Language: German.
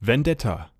Vendetta.